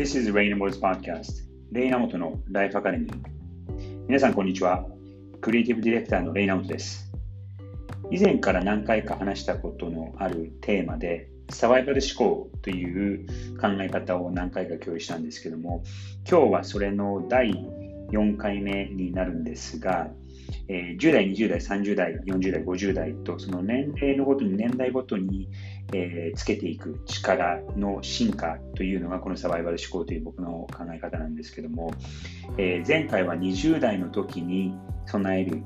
This is Rain Wars Podcast. レイナモトのライフアカデミー皆さんこんにちは。クリエイティブディレクターのレイナモトです。以前から何回か話したことのあるテーマでサバイバル思考という考え方を何回か共有したんですけども今日はそれの第4回目になるんですがえー、10代、20代、30代、40代、50代と、その年齢のごとに、年代ごとに、えー、つけていく力の進化というのが、このサバイバル思考という僕の考え方なんですけども、えー、前回は20代の時に備える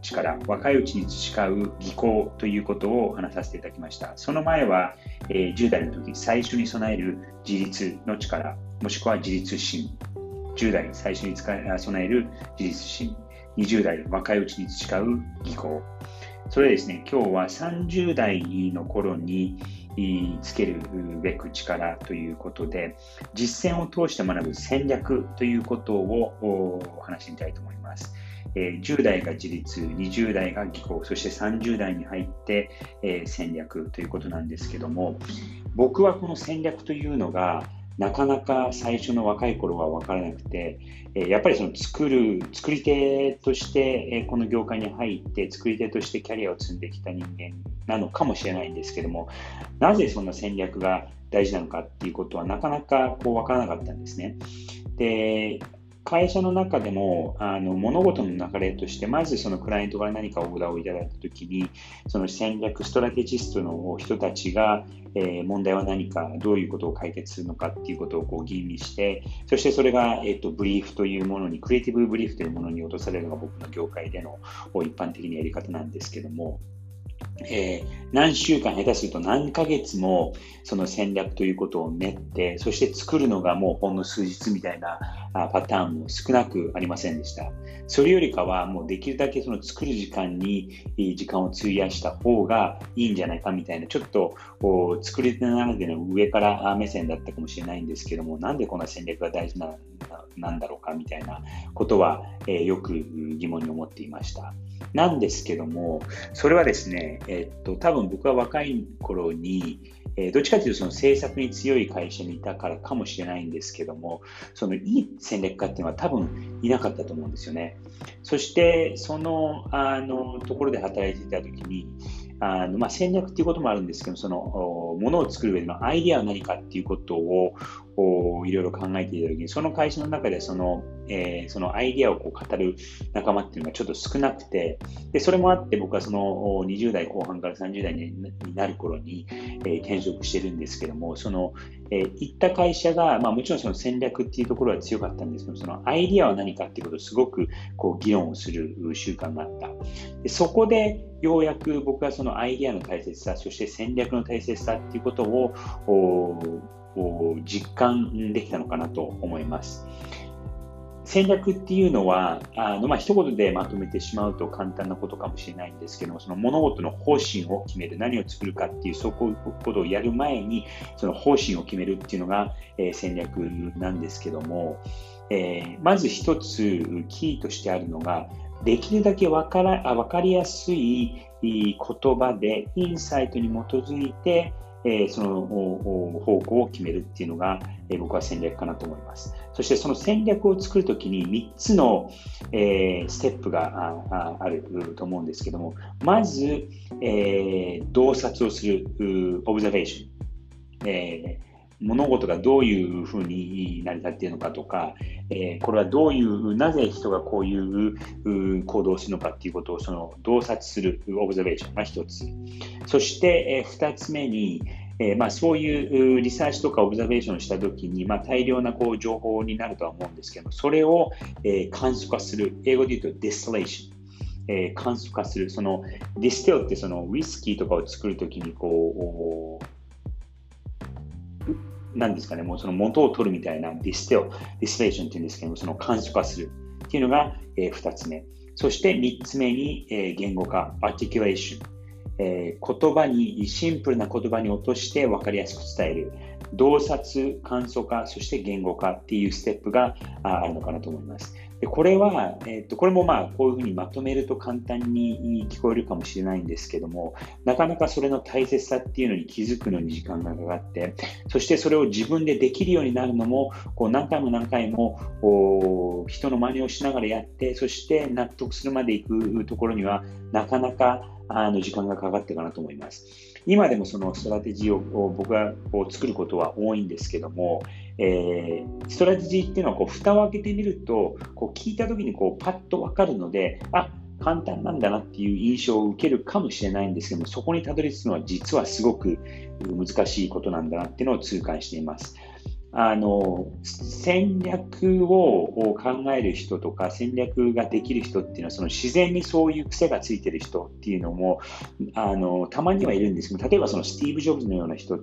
力、若いうちに培う技巧ということを話させていただきました。その前は、えー、10代の時、最初に備える自立の力、もしくは自立心。10代最初に備える自立心。20代、若いうちに培う技巧。それですね、今日は30代の頃につけるべく力ということで、実践を通して学ぶ戦略ということをお話してみたいと思います。え10代が自立、20代が技巧、そして30代に入って、え戦略ということなんですけども、僕はこの戦略というのが、なかなか最初の若い頃は分からなくて、えやっぱりその作る、作り手として、えこの業界に入って、作り手としてキャリアを積んできた人間なのかもしれないんですけども、なぜそんな戦略が大事なのかっていうことはなかなかこう分からなかったんですね。で、会社の中でもあの物事の流れとして、まずそのクライアントから何かオーダーをいただいたときに、その戦略、ストラテジストの人たちが、えー、問題は何か、どういうことを解決するのかっていうことをこう吟味して、そしてそれが、えーと、ブリーフというものに、クリエイティブブリーフというものに落とされるのが僕の業界での一般的なやり方なんですけども、えー、何週間、下手すると何ヶ月もその戦略ということを練って、そして作るのがもうほんの数日みたいなパターンも少なくありませんでした。それよりかはもうできるだけその作る時間に時間を費やした方がいいんじゃないかみたいな、ちょっと作り手ならでの上から目線だったかもしれないんですけども、なんでこんな戦略が大事ななんだろうかみたいなことは、えー、よく疑問に思っていました。なんですけども、それはですね、え、っと、多分僕は若い頃に、えー、どっちかというとその政策に強い会社にいたからかもしれないんですけども、そのいい戦略家っていうのは多分いなかったと思うんですよね。そして、その、あの、ところで働いていたときに、あのまあ、戦略っていうこともあるんですけど、そのものを作る上でのアイディアは何かっていうことをいろいろ考えていたときに、その会社の中でその,、えー、そのアイディアをこう語る仲間っていうのがちょっと少なくて、でそれもあって僕はその20代後半から30代になる頃に、えー、転職してるんですけども、その、えー、行った会社が、まあ、もちろんその戦略っていうところは強かったんですけど、そのアイディアは何かっていうことをすごくこう議論をする習慣があった。でそこでようやく僕はそのアイディアの大切さ、そして戦略の大切さっていうことを実感できたのかなと思います。戦略っていうのは、あのまあ一言でまとめてしまうと簡単なことかもしれないんですけども、その物事の方針を決める、何を作るかっていう、そういうことをやる前に、その方針を決めるっていうのが、えー、戦略なんですけども、えー、まず一つキーとしてあるのが、できるだけ分から分かりやすい言葉でインサイトに基づいて、えその方向を決めるっていうのが、え僕は戦略かなと思います。そしてその戦略を作るときに3つの、えステップがああると思うんですけども、まず、え洞察をする、オブザベーション。えー物事がどういうふうに成り立っているのかとか、えー、これはどういう、なぜ人がこういう行動をするのかっていうことをその洞察するオブザベーションが一つ。そして、えー、二つ目に、えー、まあ、そういうリサーチとか observation したときに、まあ、大量なこう情報になるとは思うんですけどそれを、えー、簡素化する。英語で言うと distillation。えー、簡素化する。その distill ってそのウイスキーとかを作るときにこう、なんですかね、もうその元を取るみたいな distill、 distillation っていうんですけど、その簡素化するっていうのが、えー、2つ目。そして3つ目に、えー、言語化、アーティキュレーション。えー、言葉に、シンプルな言葉に落として分かりやすく伝える。洞察、簡素化、そして言語化っていうステップがあるのかなと思います。でこれは、えっと、これもまあこういうふうにまとめると簡単に聞こえるかもしれないんですけども、なかなかそれの大切さっていうのに気づくのに時間がかかって、そしてそれを自分でできるようになるのも、こう何回も何回も人の真似をしながらやって、そして納得するまでいくところには、なかなかあの時間がかかってかなと思います。今でもそのストラテジーを僕がこう作ることは多いんですけども、えー、ストラテジーっていうのはこう蓋を開けてみるとこう聞いた時にこうパッと分かるのであ簡単なんだなっていう印象を受けるかもしれないんですけどもそこにたどり着くのは実はすごく難しいことなんだなっていうのを痛感しています。あの戦略を考える人とか戦略ができる人っていうのはその自然にそういう癖がついてる人っていうのもあのたまにはいるんですけど例えばそのスティーブ・ジョブズのような人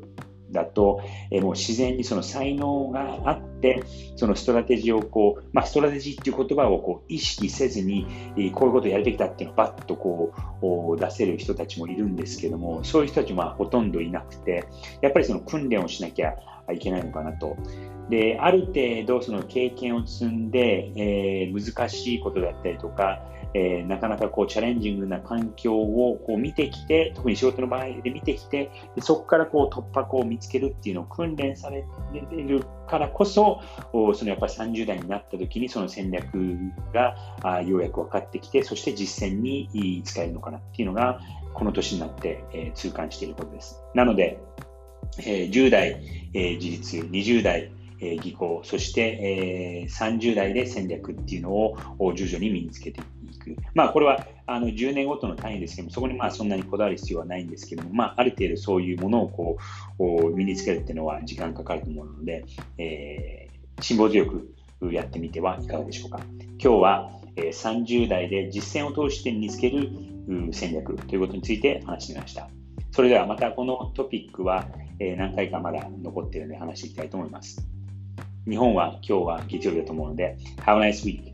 だと、えもう自然にその才能があって、そのストラテジーをこう、まあ、ストラテジーっていう言葉をこう意識せずに、えこういうことをやるべきだっていうのをバッとこう出せる人たちもいるんですけども、そういう人たちもほとんどいなくて、やっぱりその訓練をしなきゃいけないのかなと。で、ある程度その経験を積んで、えー、難しいことだったりとか、えー、なかなかこうチャレンジングな環境をこう見てきて、特に仕事の場合で見てきて、そこからこう突破口を見つけるっていうのを訓練されているからこそ、そのやっぱり30代になった時にその戦略があようやく分かってきて、そして実践に使えるのかなっていうのが、この年になって、えー、痛感していることです。なので、えー、10代、えー、自立、20代、え、技巧、そして、えー、30代で戦略っていうのを徐々に身につけていくく。まあ、これはあの10年ごとの単位ですけども、そこにまあそんなにこだわる必要はないんですけども、まあ、ある程度そういうものをこう身につけるっていうのは時間かかると思うので、えー、辛抱強くやってみてはいかがでしょうか。今日は30代で実践を通して身につける戦略ということについて話してみました。それではまたこのトピックは何回かまだ残っているので話していきたいと思います。日本は今日は月曜日だと思うので、Have a nice week!